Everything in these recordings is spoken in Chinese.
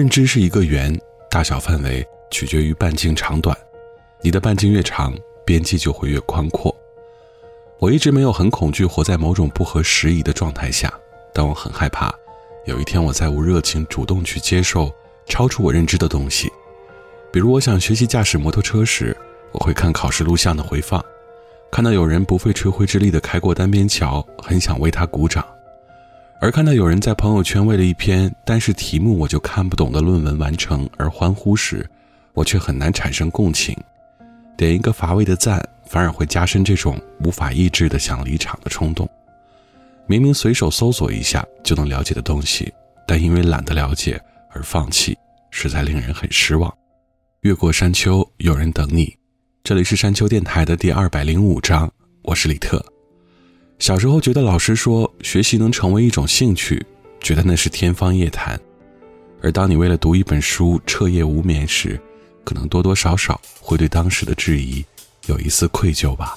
认知是一个圆，大小范围取决于半径长短。你的半径越长，边际就会越宽阔。我一直没有很恐惧活在某种不合时宜的状态下，但我很害怕有一天我再无热情主动去接受超出我认知的东西。比如我想学习驾驶摩托车时，我会看考试录像的回放，看到有人不费吹灰之力的开过单边桥，很想为他鼓掌。而看到有人在朋友圈为了一篇单是题目我就看不懂的论文完成而欢呼时，我却很难产生共情，点一个乏味的赞，反而会加深这种无法抑制的想离场的冲动。明明随手搜索一下就能了解的东西，但因为懒得了解而放弃，实在令人很失望。越过山丘，有人等你。这里是山丘电台的第二百零五章，我是李特。小时候觉得老师说学习能成为一种兴趣，觉得那是天方夜谭，而当你为了读一本书彻夜无眠时，可能多多少少会对当时的质疑，有一丝愧疚吧。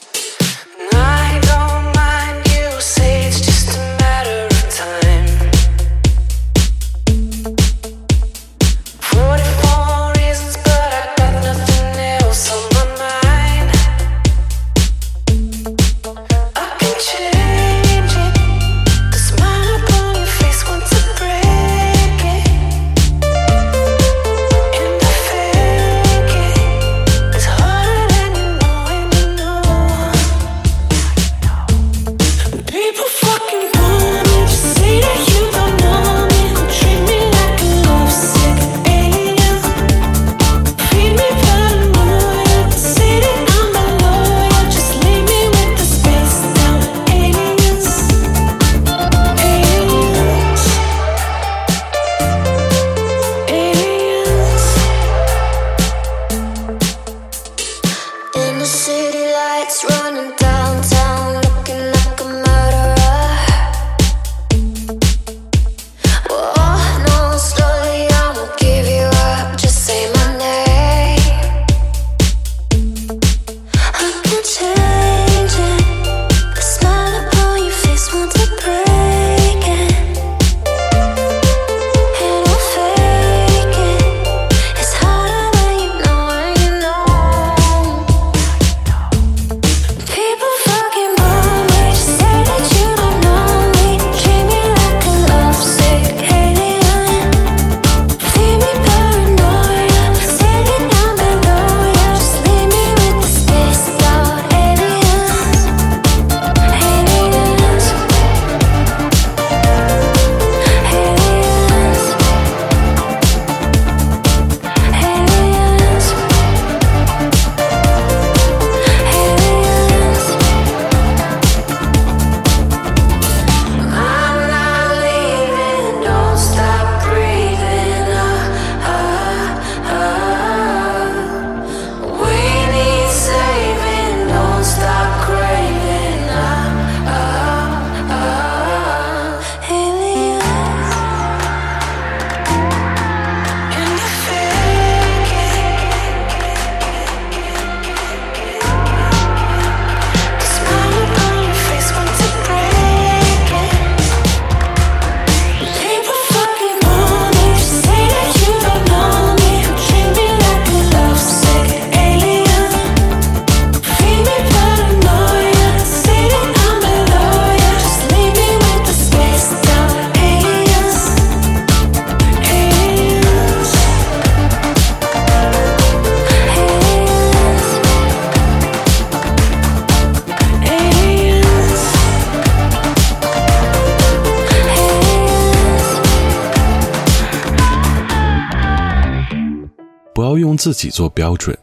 自己做标准，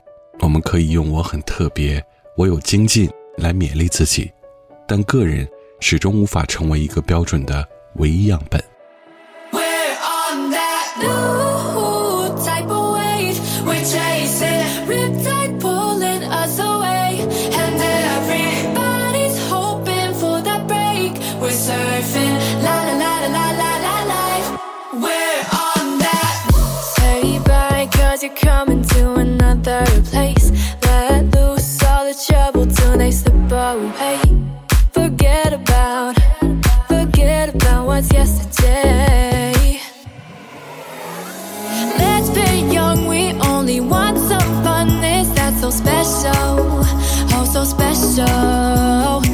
我们可以用“我很特别”“我有精进”来勉励自己，但个人始终无法成为一个标准的唯一样本。about. Forget about what's yesterday. Let's be young, we only want some fun. Is that so special? Oh, so special.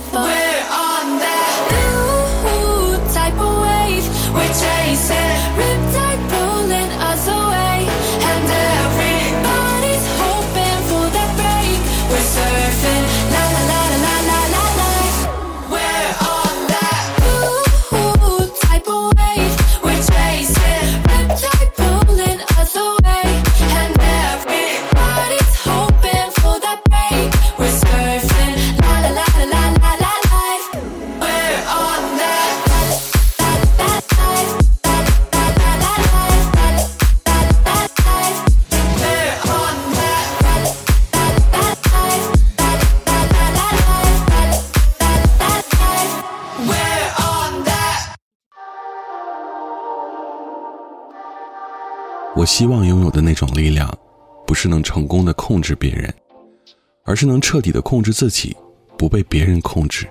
bad boy. 希望拥有的那种力量，不是能成功的控制别人，而是能彻底的控制自己，不被别人控制。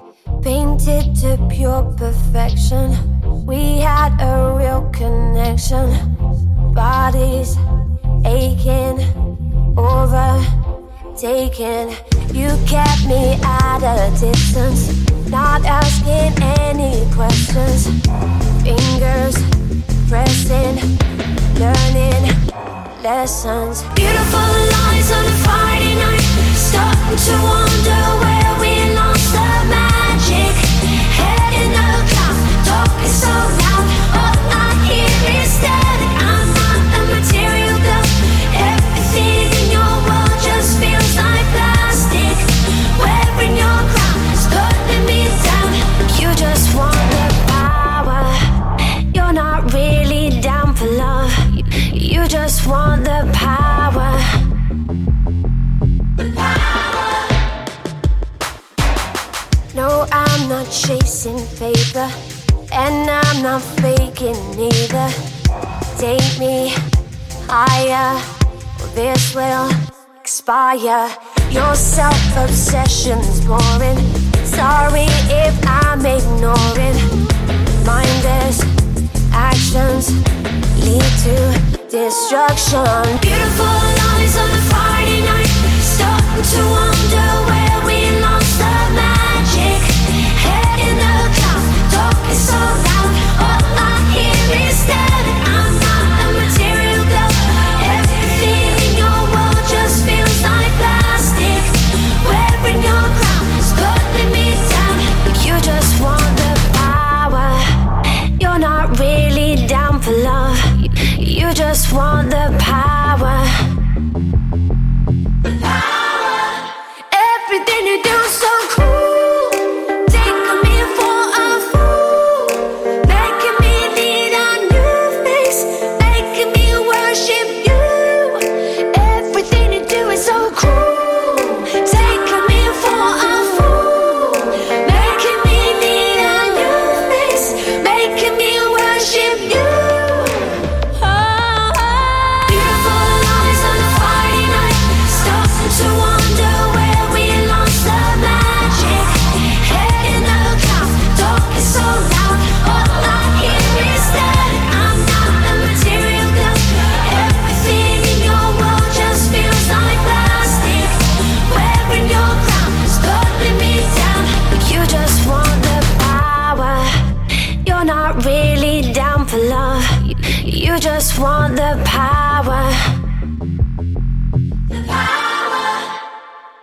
lessons. Beautiful lies on a Friday night, starting to wonder. paper, and I'm not faking either. Take me higher, or this will expire. Your self obsession's boring. Sorry if I'm ignoring. Mindless actions lead to destruction. Beautiful lines on a Friday night, starting to wonder where.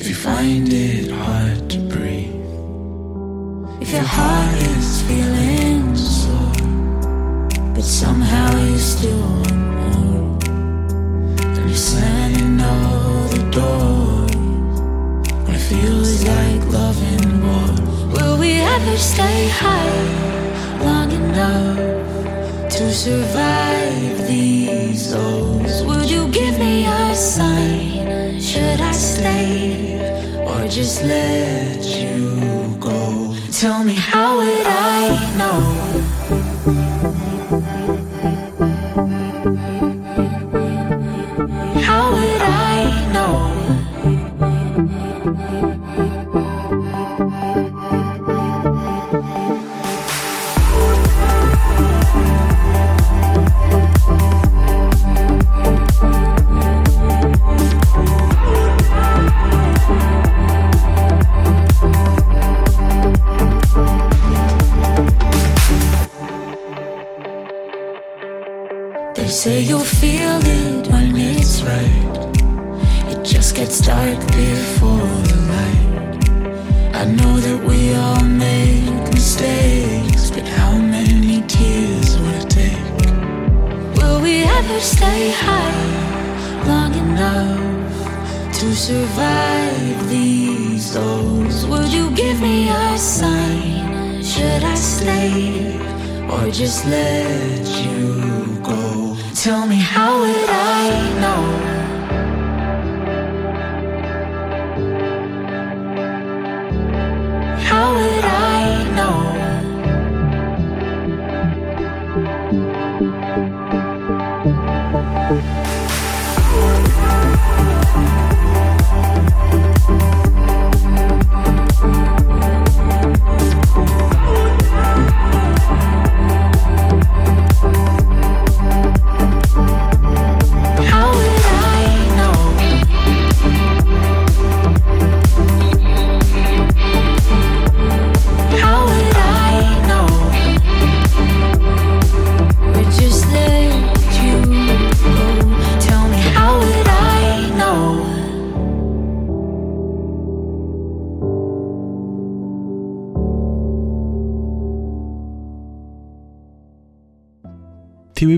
If you find it hard to breathe, if your heart is feeling sore, but somehow you still want more, then you're slamming all the doors. When it feels like loving more, will we ever stay high long enough to survive these souls, Would you give me a sign? Should I stay or just let you go? Tell me, how would I know?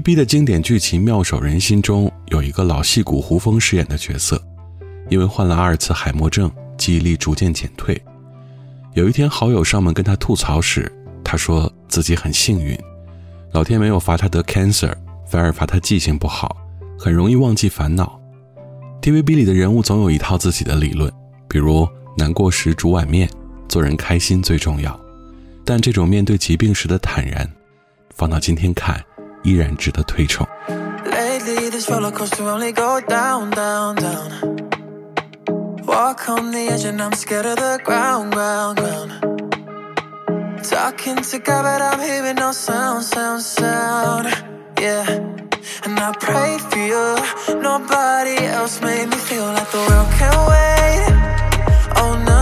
TVB 的经典剧情《妙手仁心》中有一个老戏骨胡枫饰演的角色，因为患了阿尔茨海默症，记忆力逐渐减退。有一天好友上门跟他吐槽时，他说自己很幸运，老天没有罚他得 cancer，反而罚他记性不好，很容易忘记烦恼。TVB 里的人物总有一套自己的理论，比如难过时煮碗面，做人开心最重要。但这种面对疾病时的坦然，放到今天看。依然值得推崇。Walk on the edge and I'm scared of the ground, ground, ground. Talking to God, but I'm hearing no sound, sound, sound. Yeah. And I pray for you. Nobody else made me feel like the world can wait. Oh no.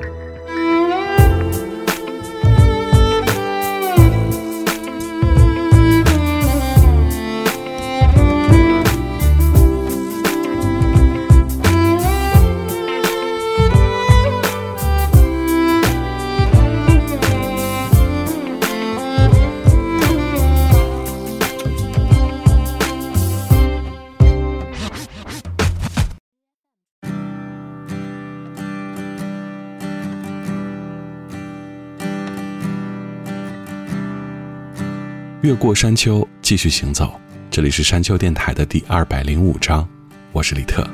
越过山丘，继续行走。这里是山丘电台的第二百零五章，我是李特。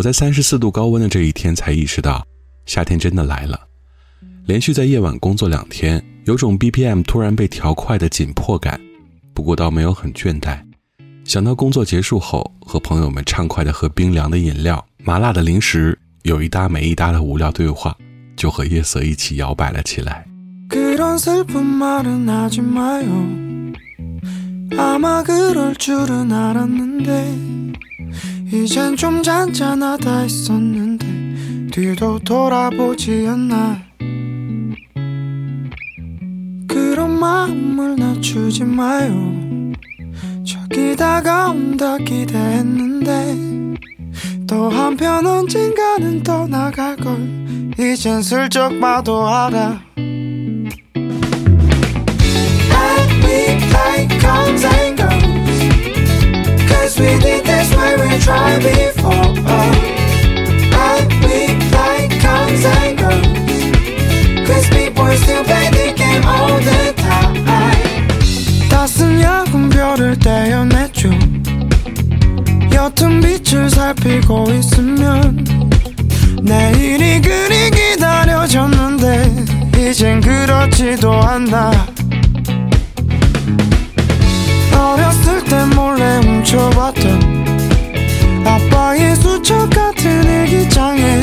我在三十四度高温的这一天才意识到，夏天真的来了。连续在夜晚工作两天，有种 BPM 突然被调快的紧迫感，不过倒没有很倦怠。想到工作结束后和朋友们畅快的喝冰凉的饮料、麻辣的零食，有一搭没一搭的无聊对话，就和夜色一起摇摆了起来。 이젠 좀 잔잔하다 했었는데 뒤도 돌아보지 않나 그런 마음을 낮추지 마요 저기 다가온다 기대했는데 또 한편 언젠가는 떠나갈걸 이젠 슬쩍 봐도 알아 l i e me like comes and goes Cause we did this when we tried before But we like comes and goes Cause people still play the game all the time 따스운 야금 별을 떼어내죠 옅은 빛을 살피고 있으면 내일이 그리 기다려졌는데 이젠 그렇지도 않나 어렸을 때 몰래 비춰봤던 아빠의 수첩 같은 일기장에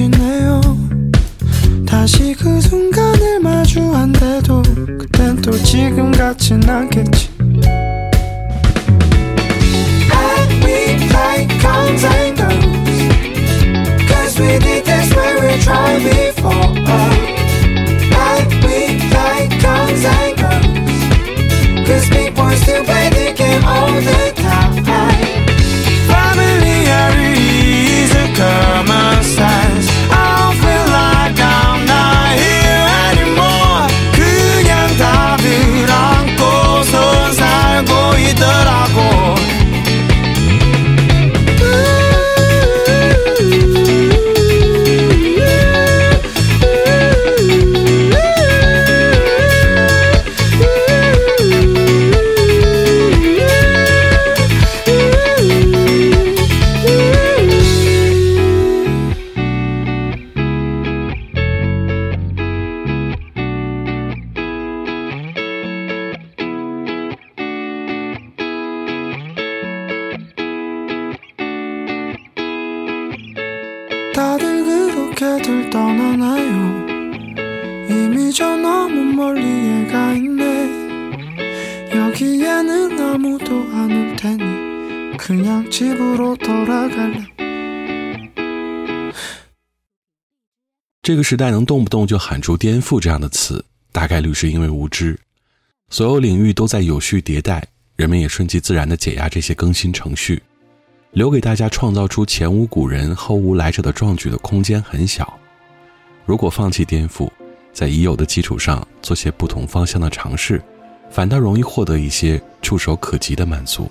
지내요 다시 그 순간을 마주한대도 그땐 또 지금 같진 않겠지 And we like comes and goes Cause we did this when we tried before oh. 这个时代能动不动就喊出“颠覆”这样的词，大概率是因为无知。所有领域都在有序迭代，人们也顺其自然地解压这些更新程序，留给大家创造出前无古人、后无来者的壮举的空间很小。如果放弃颠覆，在已有的基础上做些不同方向的尝试，反倒容易获得一些触手可及的满足。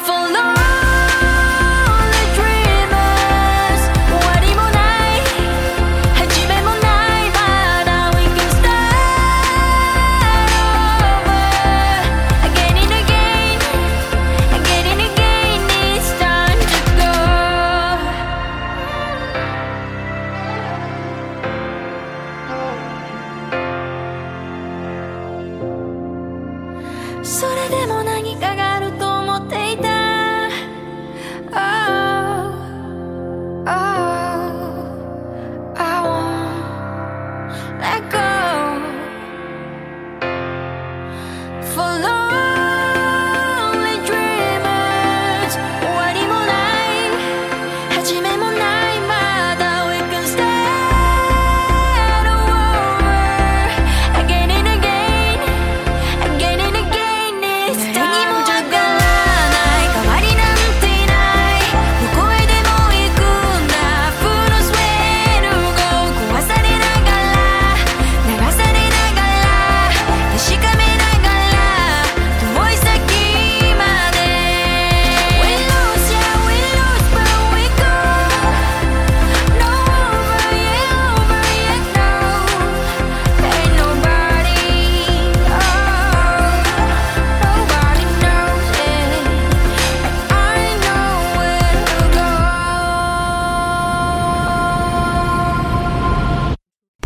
for love.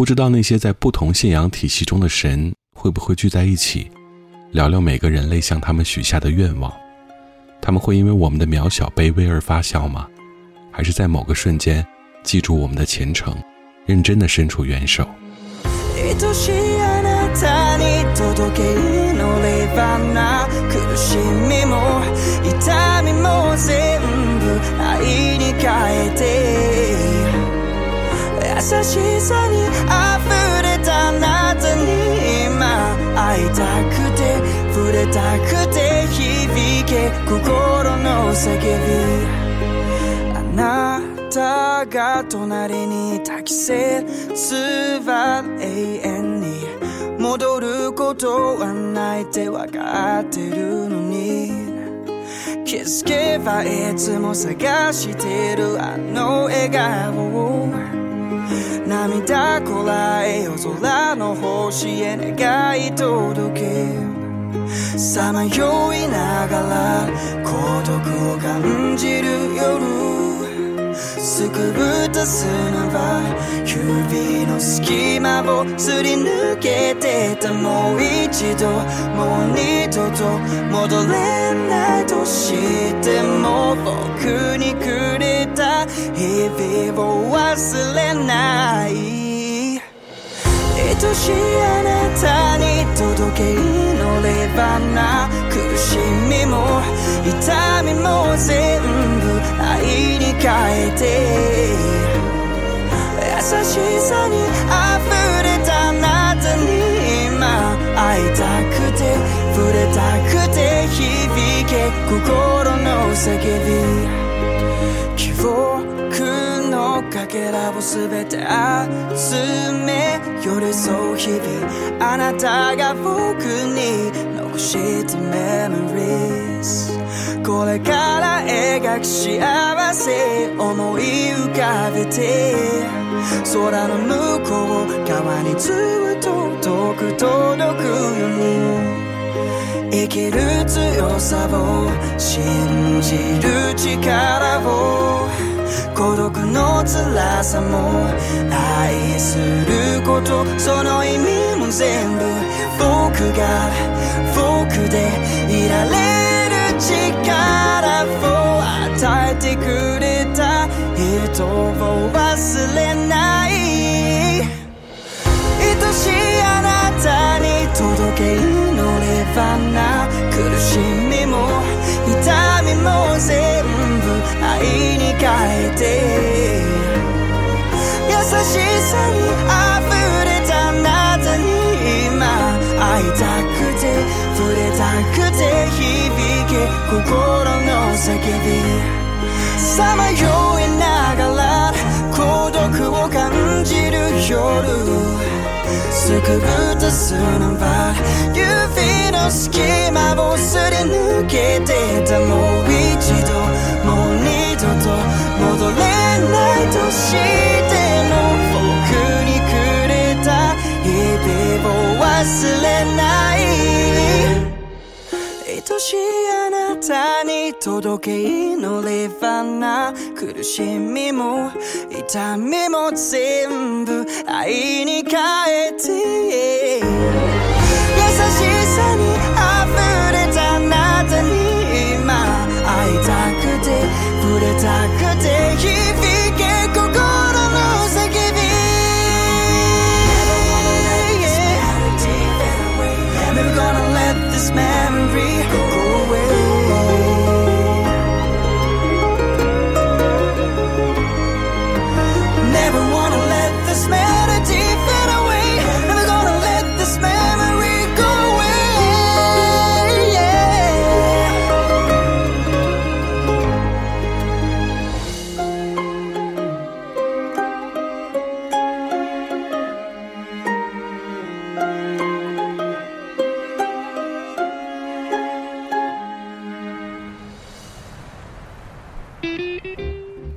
不知道那些在不同信仰体系中的神会不会聚在一起，聊聊每个人类向他们许下的愿望？他们会因为我们的渺小卑微而发笑吗？还是在某个瞬间记住我们的虔诚，认真的伸出援手？優しさに溢れたあなたに今会いたくて触れたくて響け心の叫びあなたが隣にいた季節は永遠に戻ることはないって分かってるのに気づけばいつも探してるあの笑顔涙こらえよ空の星へ願い届けさまよいながら孤独を感じる夜すくぶた砂は指の隙間をすり抜けてたもう一度もう二度と戻れないとしても僕にくれた日々を忘れない愛しいあなたに届け祈ればな苦しみも痛みも全部えて優しさに溢れたあなたに今会いたくて触れたくて響け心の叫び記憶のかけらを全て集め寄り添う日々あなたが僕に残したメモリーズこれから描く幸せ思い浮かべて空の向こう側にずっと遠く届くように生きる強さを信じる力を孤独の辛さも愛することその意味も全部僕が僕でいられる力を与えてくれた人を忘れない愛しいあなたに届け祈ればな苦しみも痛みも全部愛に変えて優しさにくて響け心の叫びさまよいながら孤独を感じる夜すくぶたのは指の隙間をすり抜けてたもう一度もう二度と戻れないとしても僕にくれた日々を忘れないしあなたに届け祈ればな苦しみも痛みも全部愛に変えて優しさに溢れたあなたに今会いたくて触れたくて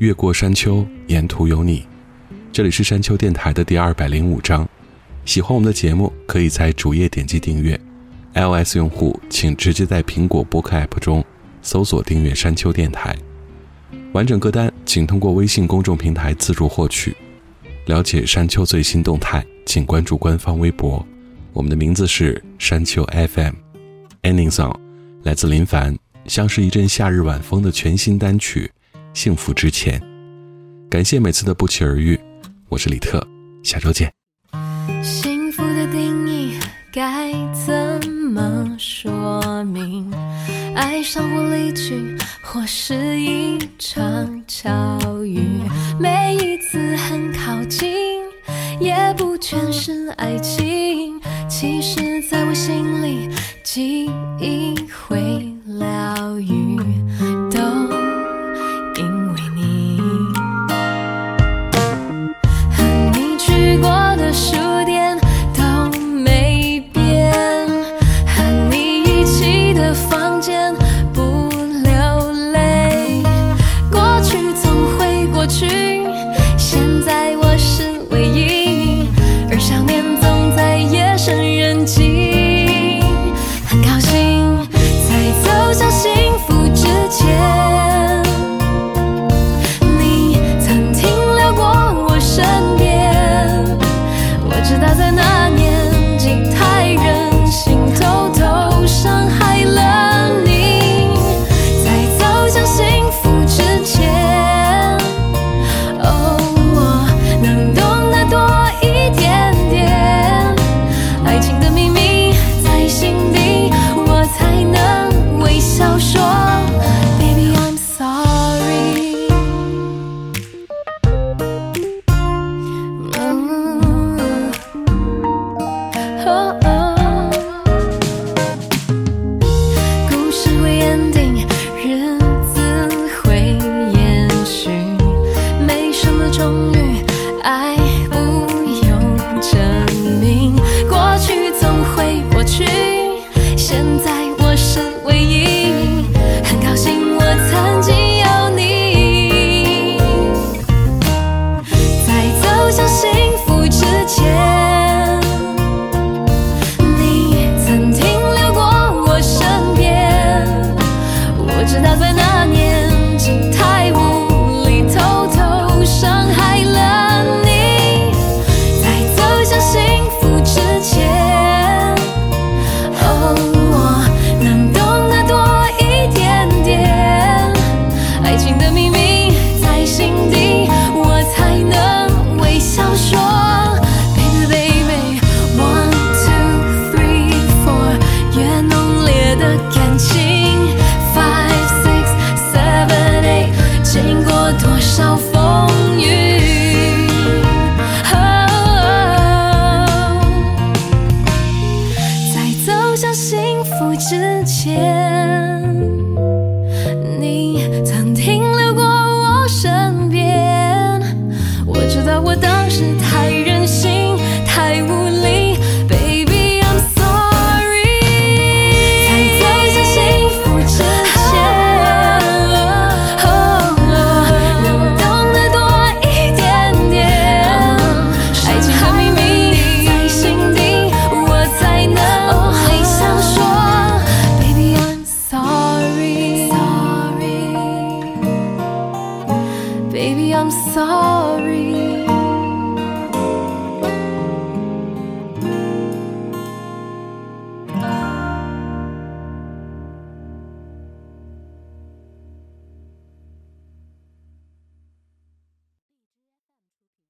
越过山丘，沿途有你。这里是山丘电台的第二百零五章。喜欢我们的节目，可以在主页点击订阅。iOS 用户请直接在苹果播客 App 中搜索订阅山丘电台。完整歌单请通过微信公众平台自助获取。了解山丘最新动态，请关注官方微博。我们的名字是山丘 FM。Ending song，来自林凡，像是一阵夏日晚风的全新单曲。幸福之前，感谢每次的不期而遇。我是李特，下周见。幸福的定义该怎么说明？爱上或离去，或是一场巧遇。每一次很靠近，也不全是爱情。其实，在我心里，记忆会疗愈。情的